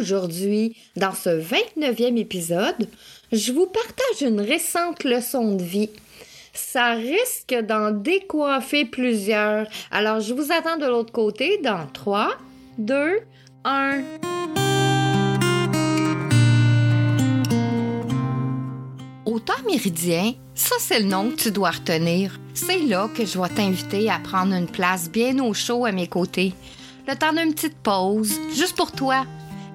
Aujourd'hui, dans ce 29e épisode, je vous partage une récente leçon de vie. Ça risque d'en décoiffer plusieurs. Alors, je vous attends de l'autre côté dans 3, 2, 1. Au temps méridien, ça c'est le nom que tu dois retenir. C'est là que je vais t'inviter à prendre une place bien au chaud à mes côtés. Le temps d'une petite pause, juste pour toi.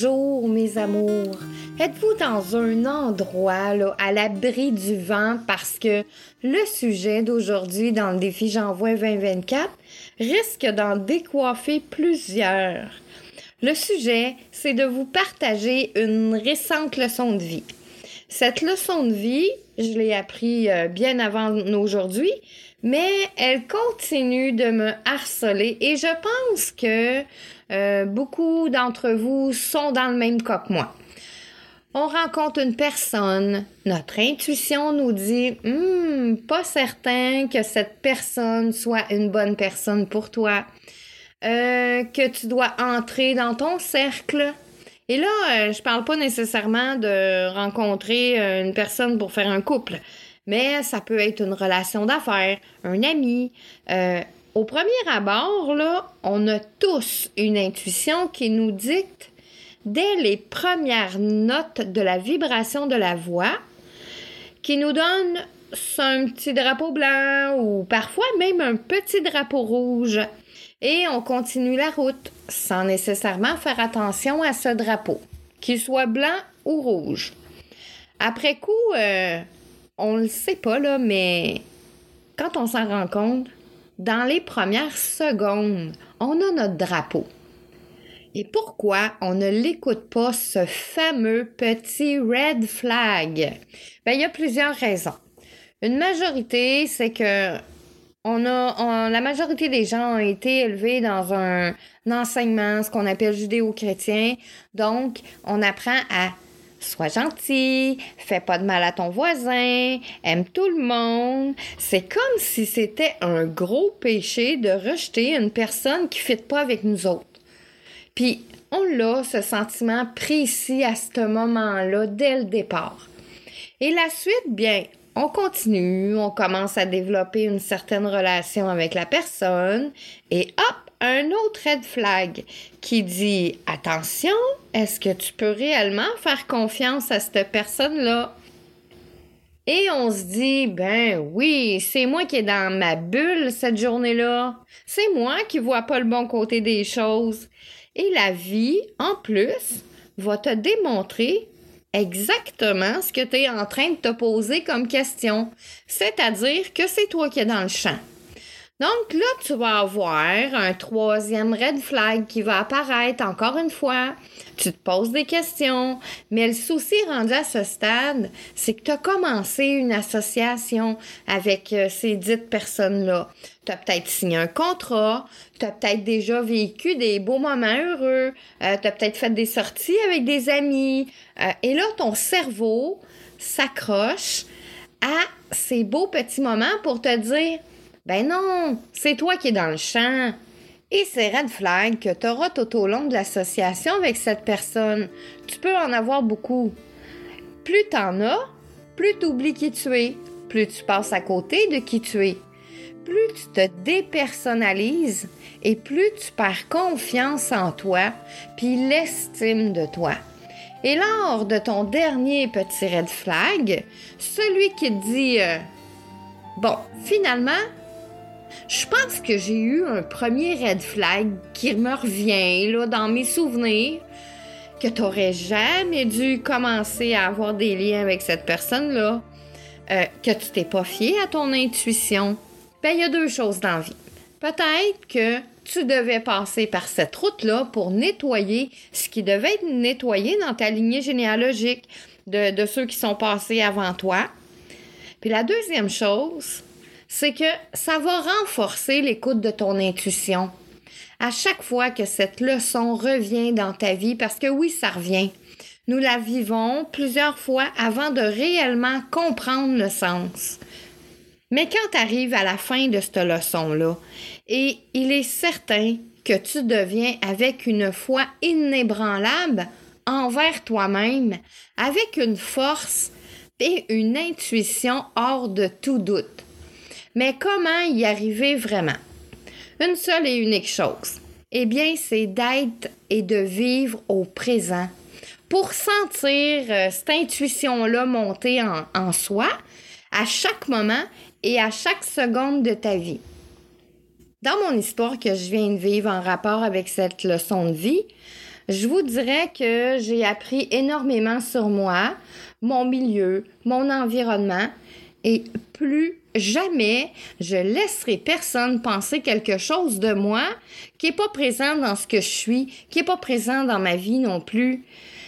Bonjour mes amours. Êtes-vous dans un endroit à l'abri du vent? Parce que le sujet d'aujourd'hui dans le défi J'envoie 2024 risque d'en décoiffer plusieurs. Le sujet, c'est de vous partager une récente leçon de vie. Cette leçon de vie, je l'ai appris euh, bien avant aujourd'hui, mais elle continue de me harceler et je pense que euh, beaucoup d'entre vous sont dans le même cas que moi. On rencontre une personne, notre intuition nous dit hmm, pas certain que cette personne soit une bonne personne pour toi, euh, que tu dois entrer dans ton cercle. Et là, euh, je parle pas nécessairement de rencontrer une personne pour faire un couple, mais ça peut être une relation d'affaires, un ami, au premier abord, on a tous une intuition qui nous dicte dès les premières notes de la vibration de la voix, qui nous donne un petit drapeau blanc ou parfois même un petit drapeau rouge. Et on continue la route sans nécessairement faire attention à ce drapeau, qu'il soit blanc ou rouge. Après coup, euh, on le sait pas, là, mais quand on s'en rend compte, dans les premières secondes, on a notre drapeau. Et pourquoi on ne l'écoute pas, ce fameux petit red flag? Ben, il y a plusieurs raisons. Une majorité, c'est que la majorité des gens ont été élevés dans un, un enseignement, ce qu'on appelle judéo-chrétien. Donc, on apprend à Sois gentil, fais pas de mal à ton voisin, aime tout le monde. C'est comme si c'était un gros péché de rejeter une personne qui ne fit pas avec nous autres. Puis, on l'a, ce sentiment précis à ce moment-là, dès le départ. Et la suite, bien, on continue, on commence à développer une certaine relation avec la personne et hop, un autre red flag qui dit attention, est-ce que tu peux réellement faire confiance à cette personne-là? Et on se dit, ben oui, c'est moi qui est dans ma bulle cette journée-là. C'est moi qui vois pas le bon côté des choses. Et la vie, en plus, va te démontrer exactement ce que tu es en train de te poser comme question. C'est-à-dire que c'est toi qui es dans le champ. Donc là, tu vas avoir un troisième red flag qui va apparaître encore une fois. Tu te poses des questions, mais le souci rendu à ce stade, c'est que tu as commencé une association avec euh, ces dites personnes-là. Tu as peut-être signé un contrat, tu as peut-être déjà vécu des beaux moments heureux, euh, tu as peut-être fait des sorties avec des amis, euh, et là, ton cerveau s'accroche à ces beaux petits moments pour te dire ben non, c'est toi qui es dans le champ. Et ces red flags que tu auras tout au long de l'association avec cette personne, tu peux en avoir beaucoup. Plus tu en as, plus tu oublies qui tu es, plus tu passes à côté de qui tu es. Plus tu te dépersonnalises et plus tu perds confiance en toi, puis l'estime de toi. Et lors de ton dernier petit red flag, celui qui te dit euh, Bon, finalement, je pense que j'ai eu un premier red flag qui me revient là, dans mes souvenirs que tu n'aurais jamais dû commencer à avoir des liens avec cette personne-là, euh, que tu t'es pas fié à ton intuition. Ben, il y a deux choses dans la vie. Peut-être que tu devais passer par cette route-là pour nettoyer ce qui devait être nettoyé dans ta lignée généalogique de, de ceux qui sont passés avant toi. Puis la deuxième chose, c'est que ça va renforcer l'écoute de ton intuition. À chaque fois que cette leçon revient dans ta vie, parce que oui, ça revient, nous la vivons plusieurs fois avant de réellement comprendre le sens. Mais quand tu arrives à la fin de cette leçon-là, et il est certain que tu deviens avec une foi inébranlable envers toi-même, avec une force et une intuition hors de tout doute. Mais comment y arriver vraiment? Une seule et unique chose. Eh bien, c'est d'être et de vivre au présent pour sentir euh, cette intuition-là monter en, en soi à chaque moment et à chaque seconde de ta vie. Dans mon histoire que je viens de vivre en rapport avec cette leçon de vie, je vous dirais que j'ai appris énormément sur moi, mon milieu, mon environnement, et plus jamais je laisserai personne penser quelque chose de moi qui n'est pas présent dans ce que je suis, qui n'est pas présent dans ma vie non plus.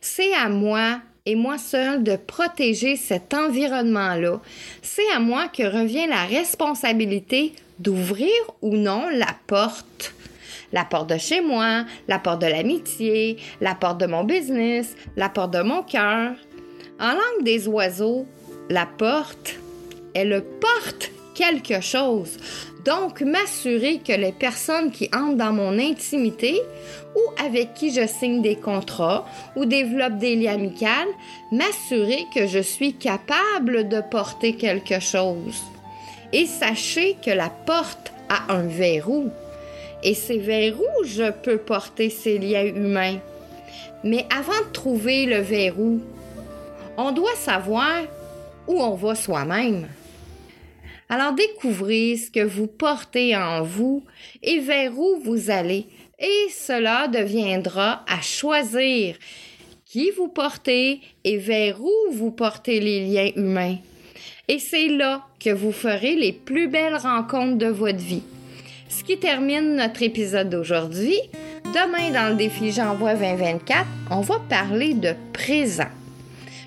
C'est à moi et moi seul de protéger cet environnement-là. C'est à moi que revient la responsabilité d'ouvrir ou non la porte. La porte de chez moi, la porte de l'amitié, la porte de mon business, la porte de mon cœur. En langue des oiseaux, la porte, elle porte quelque chose. Donc, m'assurer que les personnes qui entrent dans mon intimité ou avec qui je signe des contrats ou développe des liens amicaux, m'assurer que je suis capable de porter quelque chose. Et sachez que la porte a un verrou. Et ces verrous, je peux porter ces liens humains. Mais avant de trouver le verrou, on doit savoir où on va soi-même. Alors découvrez ce que vous portez en vous et vers où vous allez. Et cela deviendra à choisir qui vous portez et vers où vous portez les liens humains. Et c'est là que vous ferez les plus belles rencontres de votre vie. Ce qui termine notre épisode d'aujourd'hui. Demain, dans le défi J'envoie 2024, on va parler de présent.